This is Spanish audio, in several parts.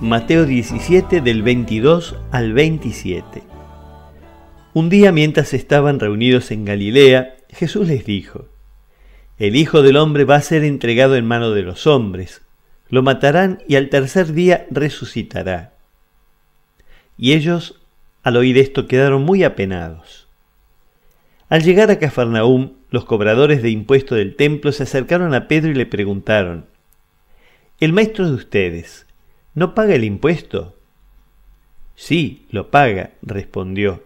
Mateo 17 del 22 al 27. Un día mientras estaban reunidos en Galilea, Jesús les dijo, El Hijo del Hombre va a ser entregado en mano de los hombres, lo matarán y al tercer día resucitará. Y ellos, al oír esto, quedaron muy apenados. Al llegar a Cafarnaúm, los cobradores de impuesto del templo se acercaron a Pedro y le preguntaron, El maestro de ustedes, ¿no paga el impuesto? Sí, lo paga, respondió.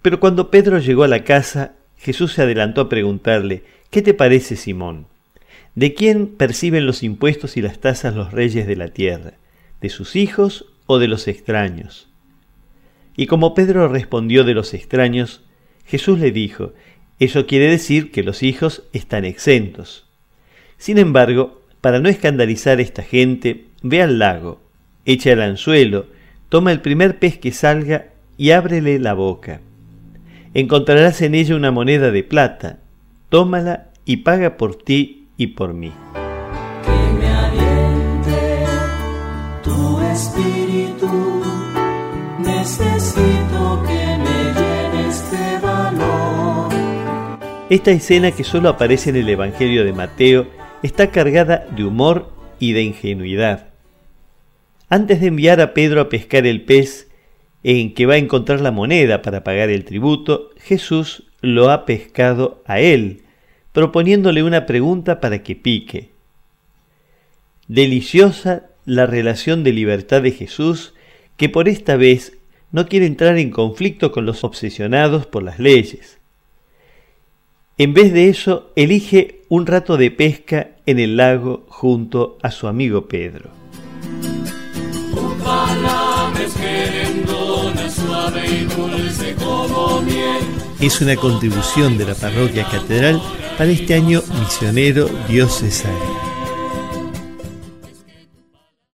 Pero cuando Pedro llegó a la casa, Jesús se adelantó a preguntarle, ¿qué te parece, Simón? ¿De quién perciben los impuestos y las tasas los reyes de la tierra? ¿De sus hijos o de los extraños? Y como Pedro respondió de los extraños, Jesús le dijo, eso quiere decir que los hijos están exentos. Sin embargo, para no escandalizar a esta gente, ve al lago, echa el anzuelo, toma el primer pez que salga y ábrele la boca. Encontrarás en ella una moneda de plata, tómala y paga por ti y por mí. Que me aliente tu espíritu, necesito que me llenes de valor. Esta escena que solo aparece en el Evangelio de Mateo está cargada de humor y de ingenuidad. Antes de enviar a Pedro a pescar el pez en que va a encontrar la moneda para pagar el tributo, Jesús lo ha pescado a él, proponiéndole una pregunta para que pique. Deliciosa la relación de libertad de Jesús, que por esta vez no quiere entrar en conflicto con los obsesionados por las leyes. En vez de eso, elige un rato de pesca en el lago junto a su amigo Pedro. Es una contribución de la parroquia catedral para este año misionero diocesano.